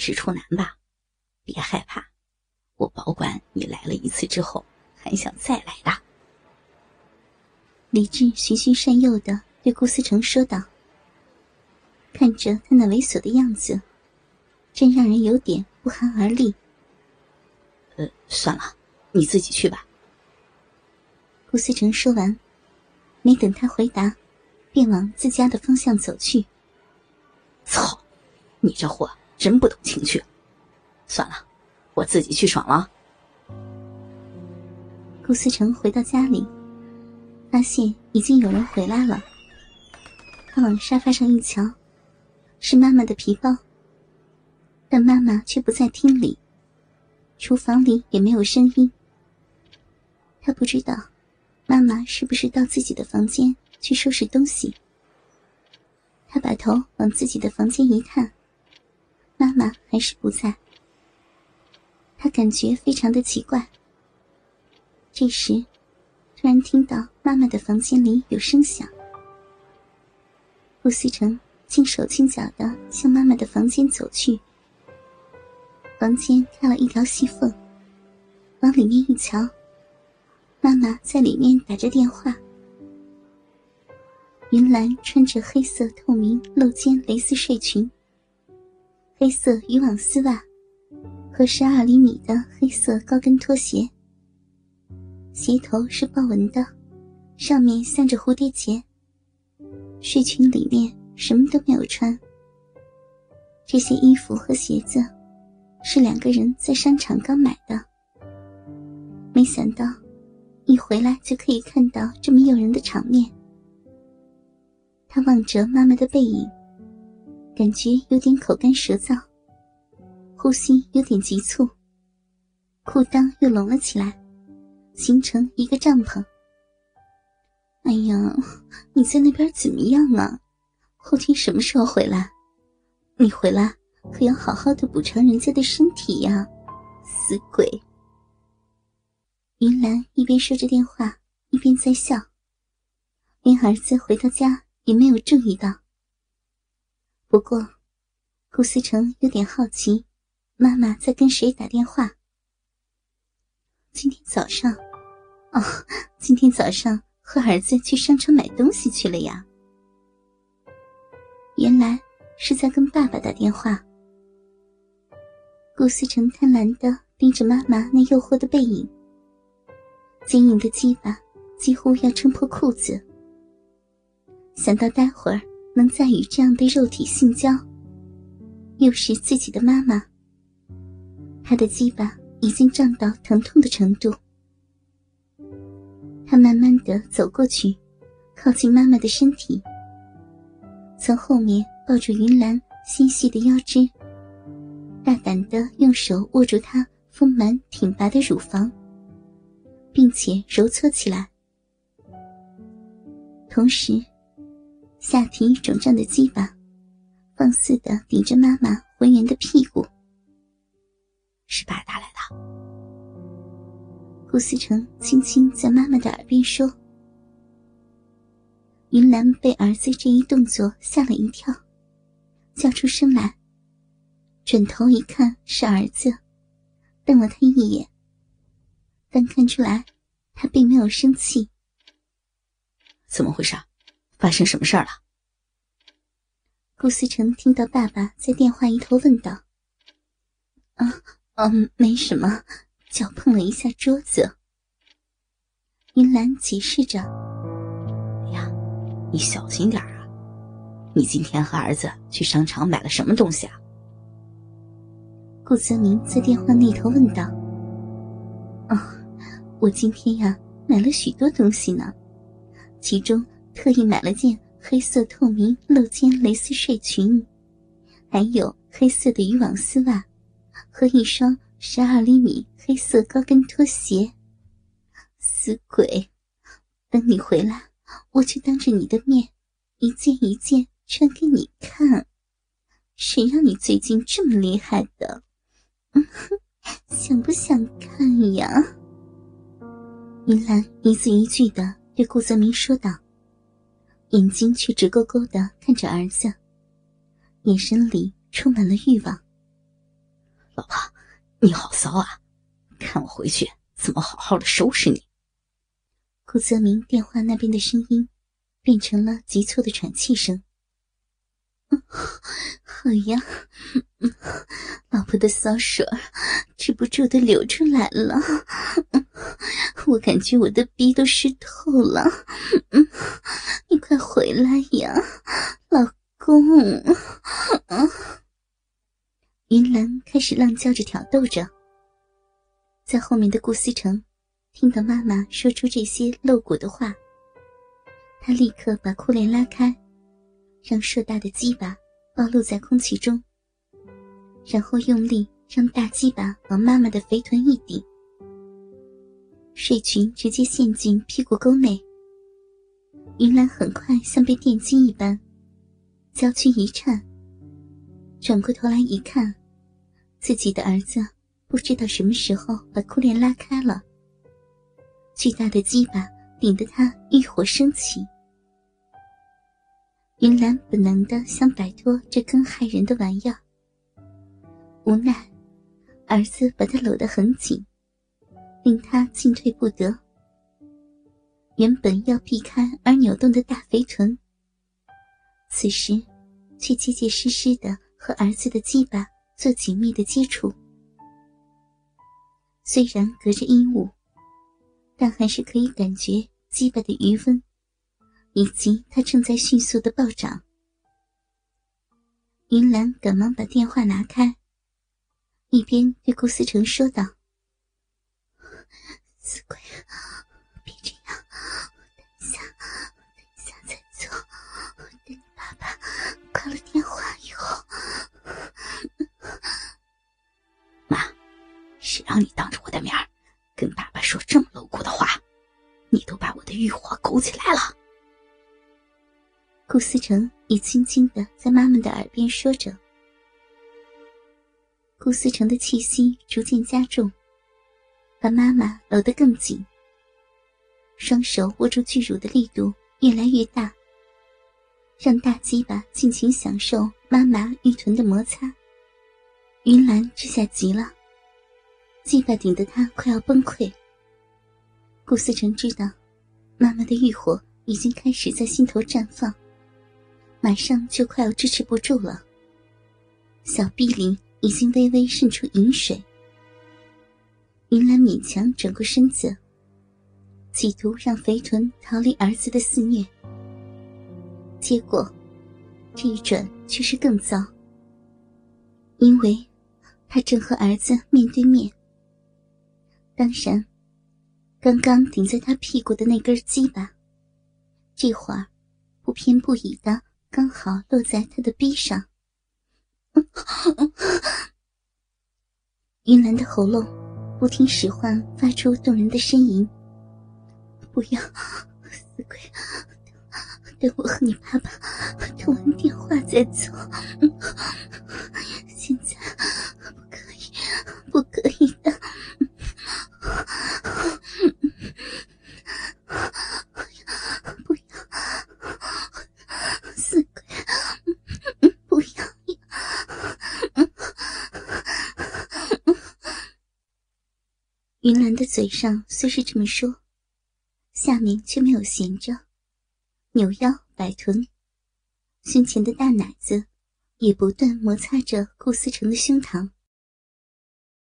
是处男吧？别害怕，我保管你来了一次之后还想再来的。李治循循善诱的对顾思成说道：“看着他那猥琐的样子，真让人有点不寒而栗。”呃，算了，你自己去吧。顾思成说完，没等他回答，便往自家的方向走去。操！你这货真不懂情趣。算了，我自己去爽了。顾思成回到家里，发现已经有人回来了。他往沙发上一瞧，是妈妈的皮包，但妈妈却不在厅里，厨房里也没有声音。他不知道妈妈是不是到自己的房间去收拾东西。他把头往自己的房间一探。妈妈还是不在，他感觉非常的奇怪。这时，突然听到妈妈的房间里有声响。顾思成轻手轻脚的向妈妈的房间走去。房间开了一条细缝，往里面一瞧，妈妈在里面打着电话。云兰穿着黑色透明露肩蕾丝睡裙。黑色渔网丝袜和十二厘米的黑色高跟拖鞋，鞋头是豹纹的，上面镶着蝴蝶结。睡裙里面什么都没有穿。这些衣服和鞋子是两个人在商场刚买的，没想到一回来就可以看到这么诱人的场面。他望着妈妈的背影。感觉有点口干舌燥，呼吸有点急促，裤裆又隆了起来，形成一个帐篷。哎呀，你在那边怎么样啊？后天什么时候回来？你回来可要好好的补偿人家的身体呀，死鬼！云兰一边说着电话，一边在笑，连儿子回到家也没有注意到。不过，顾思成有点好奇，妈妈在跟谁打电话？今天早上，哦，今天早上和儿子去商场买东西去了呀。原来是在跟爸爸打电话。顾思成贪婪的盯着妈妈那诱惑的背影，坚硬的鸡巴几乎要撑破裤子。想到待会儿。能再与这样的肉体性交，又是自己的妈妈，他的鸡巴已经胀到疼痛的程度。他慢慢的走过去，靠近妈妈的身体，从后面抱住云兰纤细的腰肢，大胆的用手握住她丰满挺拔的乳房，并且揉搓起来，同时。下体肿胀的鸡巴，放肆的顶着妈妈浑圆的屁股。是爸打来的。顾思成轻轻在妈妈的耳边说。云兰被儿子这一动作吓了一跳，叫出声来。转头一看是儿子，瞪了他一眼，但看出来他并没有生气。怎么回事？发生什么事儿了？顾思成听到爸爸在电话一头问道：“啊，嗯，没什么，脚碰了一下桌子。”云兰解释着：“哎呀，你小心点啊！你今天和儿子去商场买了什么东西啊？”顾泽明在电话那头问道：“啊，我今天呀买了许多东西呢，其中……”特意买了件黑色透明露肩蕾丝睡裙，还有黑色的渔网丝袜，和一双十二厘米黑色高跟拖鞋。死鬼！等你回来，我就当着你的面，一件一件穿给你看。谁让你最近这么厉害的？嗯哼，想不想看呀？云兰一字一句的对顾泽明说道。眼睛却直勾勾的看着儿子，眼神里充满了欲望。老婆，你好骚啊！看我回去怎么好好的收拾你。顾泽明电话那边的声音变成了急促的喘气声。好呀，老婆的骚水止不住的流出来了，我感觉我的逼都湿透了。你快回来呀，老公！云兰开始浪叫着挑逗着，在后面的顾思成听到妈妈说出这些露骨的话，他立刻把裤链拉开，让硕大的鸡巴。暴露在空气中，然后用力让大鸡巴往妈妈的肥臀一顶，睡裙直接陷进屁股沟内。云兰很快像被电击一般，娇躯一颤，转过头来一看，自己的儿子不知道什么时候把裤链拉开了，巨大的鸡巴顶得他欲火升起。云兰本能的想摆脱这根害人的玩意儿，无奈儿子把她搂得很紧，令她进退不得。原本要避开而扭动的大肥臀，此时却结结实实的和儿子的鸡巴做紧密的接触。虽然隔着衣物，但还是可以感觉鸡巴的余温。以及他正在迅速的暴涨，云兰赶忙把电话拿开，一边对顾思成说道：“死鬼，别这样，等一下，等一下再做。等你爸爸挂了电话以后。”妈，谁让你当着我的面跟爸爸说这么露骨的话？你都把我的欲火勾起来了。顾思成也轻轻的在妈妈的耳边说着。顾思成的气息逐渐加重，把妈妈搂得更紧，双手握住巨乳的力度越来越大，让大鸡巴尽情享受妈妈玉臀的摩擦。云兰这下急了，鸡巴顶得她快要崩溃。顾思成知道，妈妈的欲火已经开始在心头绽放。马上就快要支持不住了，小臂里已经微微渗出饮水。云兰勉强转过身子，企图让肥臀逃离儿子的肆虐。结果，这一转却是更糟，因为他正和儿子面对面。当然，刚刚顶在他屁股的那根鸡巴，这会儿不偏不倚的。刚好落在他的臂上，云兰的喉咙不听使唤，发出动人的呻吟。不要，死鬼！等我和你爸爸通完电话再走。现在不可以，不可以的。云兰的嘴上虽是这么说，下面却没有闲着，扭腰摆臀，胸前的大奶子也不断摩擦着顾思成的胸膛。